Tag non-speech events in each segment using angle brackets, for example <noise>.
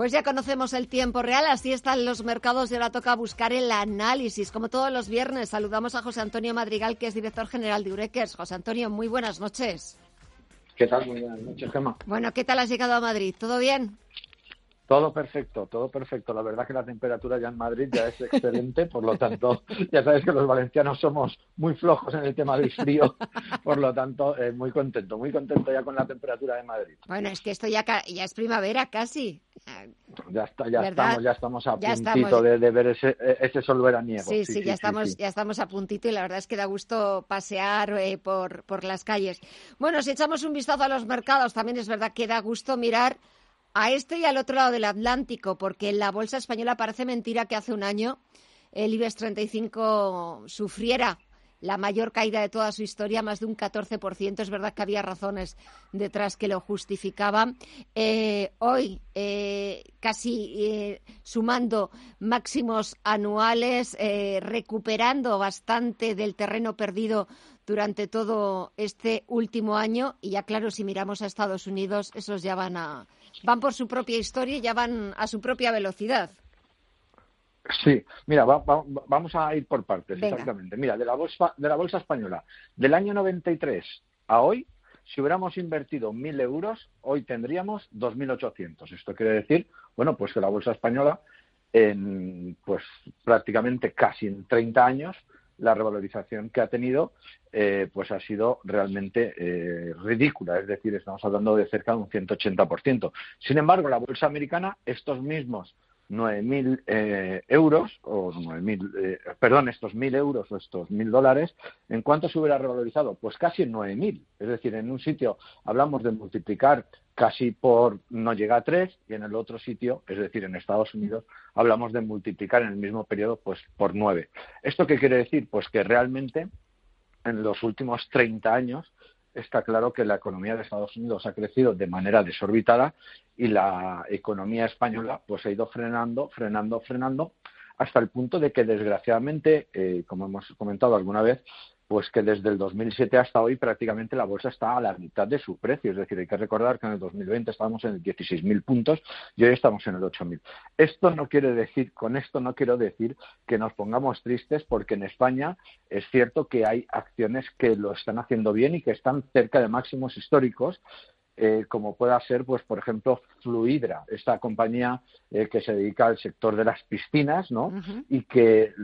Pues ya conocemos el tiempo real, así están los mercados y ahora toca buscar el análisis. Como todos los viernes, saludamos a José Antonio Madrigal, que es director general de Ureques. José Antonio, muy buenas noches. ¿Qué tal? Muy buenas noches, Gemma. Bueno, ¿qué tal has llegado a Madrid? ¿Todo bien? Todo perfecto, todo perfecto. La verdad que la temperatura ya en Madrid ya es excelente, por lo tanto, <laughs> ya sabes que los valencianos somos muy flojos en el tema del frío, por lo tanto, eh, muy contento, muy contento ya con la temperatura de Madrid. Bueno, es que esto ya, ya es primavera casi. Ya, está, ya estamos, ya estamos a puntito De, ver ese, ese sol veraniego. Sí, sí, ya estamos, ya estamos a puntito y la verdad es que da gusto pasear eh, por, por las calles. Bueno, si echamos un vistazo a los mercados, también es verdad que da gusto mirar a este y al otro lado del Atlántico, porque en la bolsa española parece mentira que hace un año el IBEX 35 sufriera la mayor caída de toda su historia, más de un 14%. Es verdad que había razones detrás que lo justificaban. Eh, hoy, eh, casi eh, sumando máximos anuales, recuperando bastante del terreno perdido durante todo este último año. Y ya claro, si miramos a Estados Unidos, esos ya van a van por su propia historia y ya van a su propia velocidad. Sí, mira, vamos a ir por partes, exactamente. Mira, de la, bolsa, de la bolsa española, del año 93 a hoy, si hubiéramos invertido 1.000 euros, hoy tendríamos 2.800. Esto quiere decir, bueno, pues que la bolsa española, en pues prácticamente casi en 30 años, la revalorización que ha tenido eh, pues ha sido realmente eh, ridícula, es decir, estamos hablando de cerca de un 180%. Sin embargo, la bolsa americana, estos mismos 9.000 eh, euros, o 9.000, eh, perdón, estos 1.000 euros o estos 1.000 dólares, ¿en cuánto se hubiera revalorizado? Pues casi en 9.000. Es decir, en un sitio hablamos de multiplicar casi por no llega a 3 y en el otro sitio, es decir, en Estados Unidos, hablamos de multiplicar en el mismo periodo pues por 9. ¿Esto qué quiere decir? Pues que realmente en los últimos 30 años está claro que la economía de Estados Unidos ha crecido de manera desorbitada y la economía española pues ha ido frenando, frenando, frenando hasta el punto de que desgraciadamente, eh, como hemos comentado alguna vez, pues que desde el 2007 hasta hoy prácticamente la bolsa está a la mitad de su precio. Es decir, hay que recordar que en el 2020 estábamos en el 16.000 puntos y hoy estamos en el 8.000. Esto no quiere decir, con esto no quiero decir que nos pongamos tristes porque en España es cierto que hay acciones que lo están haciendo bien y que están cerca de máximos históricos eh, como pueda ser, pues, por ejemplo, Fluidra, esta compañía eh, que se dedica al sector de las piscinas, ¿no? y, que,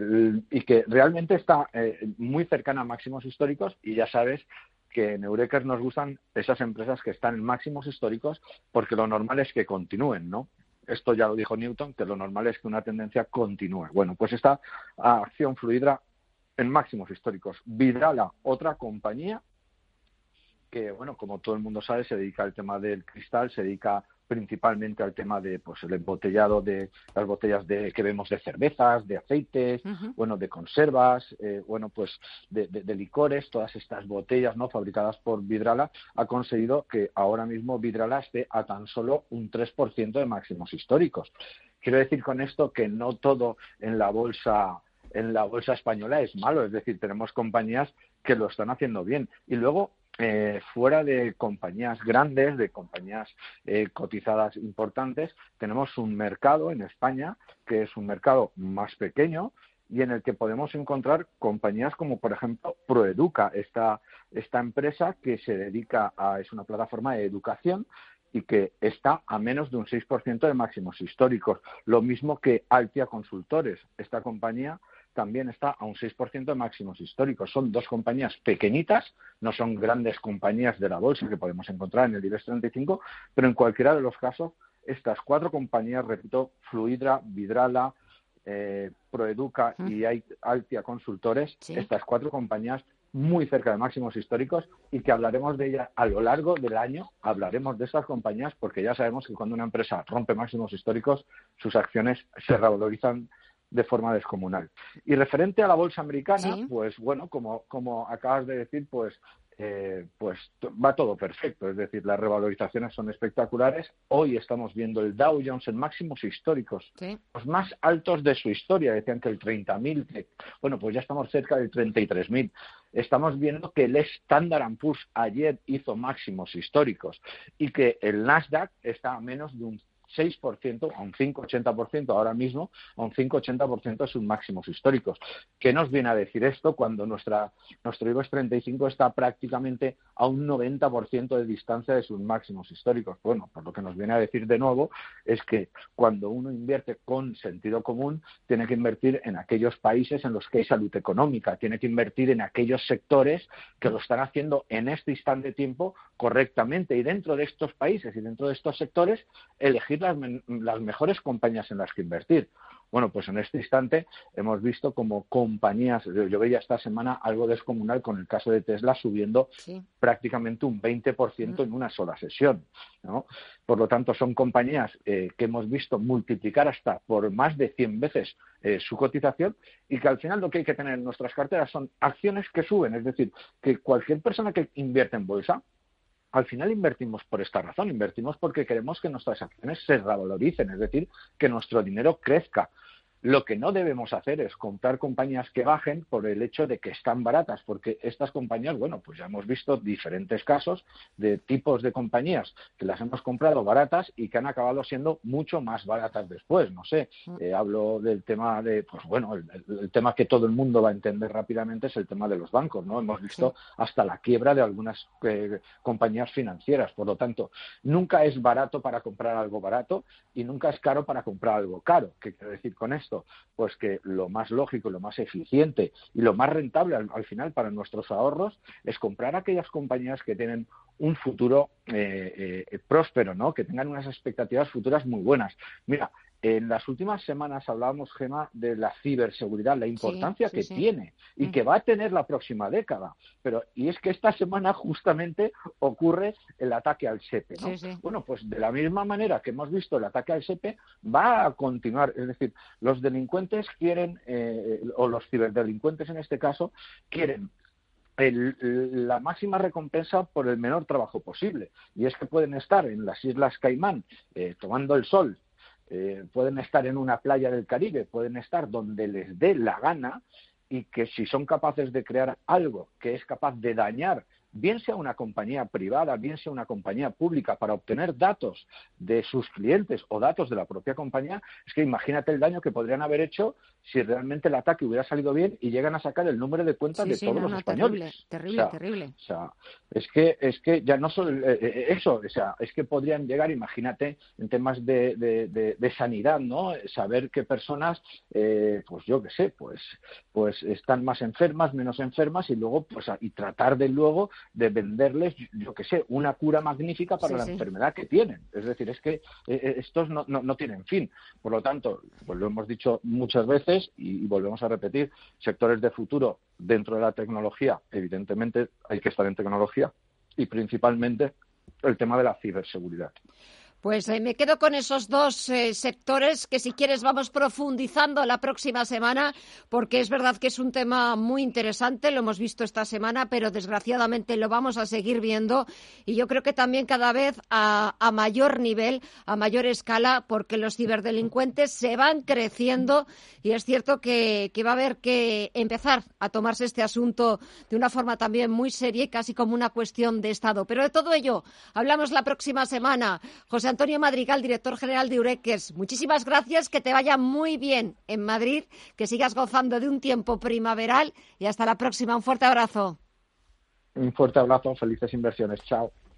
y que realmente está eh, muy cercana a máximos históricos y ya sabes que en Eureka nos gustan esas empresas que están en máximos históricos porque lo normal es que continúen, ¿no? Esto ya lo dijo Newton, que lo normal es que una tendencia continúe. Bueno, pues esta acción Fluidra en máximos históricos. Vidrala, otra compañía que, bueno, como todo el mundo sabe, se dedica al tema del cristal, se dedica principalmente al tema de pues el embotellado de las botellas de que vemos de cervezas, de aceites, bueno, de conservas, eh, bueno, pues de, licores, todas estas botellas no fabricadas por Vidrala ha conseguido que ahora mismo Vidrala esté a tan solo un 3% de máximos históricos. Quiero decir con esto que no todo en la bolsa en la bolsa española es malo, es decir, tenemos compañías que lo están haciendo bien. Y luego eh, fuera de compañías grandes, de compañías eh, cotizadas importantes, tenemos un mercado en España que es un mercado más pequeño y en el que podemos encontrar compañías como, por ejemplo, Proeduca, esta, esta empresa que se dedica a, es una plataforma de educación y que está a menos de un 6% de máximos históricos. Lo mismo que Altia Consultores, esta compañía también está a un 6% de máximos históricos. Son dos compañías pequeñitas, no son grandes compañías de la bolsa que podemos encontrar en el IBEX 35, pero en cualquiera de los casos, estas cuatro compañías, repito, Fluidra, Vidrala, eh, Proeduca y Altia Consultores, estas cuatro compañías muy cerca de máximos históricos y que hablaremos de ellas a lo largo del año, hablaremos de estas compañías porque ya sabemos que cuando una empresa rompe máximos históricos, sus acciones se revalorizan de forma descomunal. Y referente a la bolsa americana, pues bueno, como, como acabas de decir, pues eh, pues va todo perfecto, es decir, las revalorizaciones son espectaculares. Hoy estamos viendo el Dow Jones en máximos históricos, los más altos de su historia. Decían que el 30.000, bueno, pues ya estamos cerca del 33.000. Estamos viendo que el Standard Poor's ayer hizo máximos históricos y que el Nasdaq está a menos de un 6%, a un 5-80% ahora mismo, a un 5-80% de sus máximos históricos. ¿Qué nos viene a decir esto cuando nuestra, nuestro IBEX 35 está prácticamente a un 90% de distancia de sus máximos históricos? Bueno, pues lo que nos viene a decir de nuevo es que cuando uno invierte con sentido común, tiene que invertir en aquellos países en los que hay salud económica, tiene que invertir en aquellos sectores que lo están haciendo en este instante de tiempo correctamente y dentro de estos países y dentro de estos sectores elegir las, mejores compañías en las que invertir. Bueno, pues en este instante hemos visto como compañías, yo veía esta semana algo descomunal con el caso de Tesla subiendo prácticamente un 20% en una sola sesión. ¿no? Por lo tanto, son compañías eh, que hemos visto multiplicar hasta por más de 100 veces eh, su cotización y que al final lo que hay que tener en nuestras carteras son acciones que suben. Es decir, que cualquier persona que invierte en bolsa, al final invertimos por esta razón, invertimos porque queremos que nuestras acciones se revaloricen, es decir, que nuestro dinero crezca. Lo que no debemos hacer es comprar compañías que bajen por el hecho de que están baratas, porque estas compañías, bueno, pues ya hemos visto diferentes casos de tipos de compañías que las hemos comprado baratas y que han acabado siendo mucho más baratas después. No sé, mm. eh, hablo del tema de, pues bueno, el, tema que todo el mundo va a entender rápidamente es el tema de los bancos, ¿no? Hemos visto hasta la quiebra de algunas eh, compañías financieras. Por lo tanto, nunca es barato para comprar algo barato y nunca es caro para comprar algo caro. ¿Qué quiero decir con esto? Pues que lo más lógico, lo más eficiente y lo más rentable al, final para nuestros ahorros es comprar aquellas compañías que tienen un futuro eh, eh, próspero, ¿no? Que tengan unas expectativas futuras muy buenas. Mira, en las últimas semanas hablábamos, Gema, de la ciberseguridad, la importancia que tiene y que va a tener la próxima década. Pero, y es que esta <laughs> semana justamente ocurre el ataque al SEPE. ¿no? Bueno, pues de la misma manera que hemos visto el ataque al SEPE, va a continuar. Es decir, los delincuentes quieren, eh, o los ciberdelincuentes en este caso, quieren la máxima recompensa por el menor trabajo posible. Y es que pueden estar en las Islas Caimán eh, tomando el sol eh, pueden estar en una playa del Caribe, pueden estar donde les dé la gana y que si son capaces de crear algo que es capaz de dañar bien sea una compañía privada, bien sea una compañía pública, para obtener datos de sus clientes o datos de la propia compañía, es que imagínate el daño que podrían haber hecho si realmente el ataque hubiera salido bien y llegan a sacar el número de cuentas de todos los españoles. Terrible, terrible, o sea, es que es que ya no solo eh, eh, eso, o sea, es que podrían llegar, imagínate, en temas de, de, sanidad, ¿no? Saber qué personas, eh, pues yo qué sé, pues pues están más enfermas, menos enfermas y luego pues y tratar de luego de venderles, yo que sé, una cura magnífica para la enfermedad que tienen. Es decir, es que eh, eh, estos no, no, tienen fin. Por lo tanto, pues lo hemos dicho muchas veces y, volvemos a repetir, sectores de futuro dentro de la tecnología, evidentemente hay que estar en tecnología y principalmente el tema de la ciberseguridad. Pues eh, me quedo con esos dos eh, sectores que si quieres vamos profundizando la próxima semana, porque es verdad que es un tema muy interesante, lo hemos visto esta semana, pero desgraciadamente lo vamos a seguir viendo y yo creo que también cada vez a, mayor nivel, a mayor escala, porque los ciberdelincuentes se van creciendo y es cierto que, que va a haber que empezar a tomarse este asunto de una forma también muy seria y casi como una cuestión de Estado. Pero de todo ello hablamos la próxima semana. Antonio Madrigal, director general de Ureques. Muchísimas gracias, que te vaya muy bien en Madrid, que sigas gozando de un tiempo primaveral y hasta la próxima. Un fuerte abrazo. Un fuerte abrazo, felices inversiones. Chao.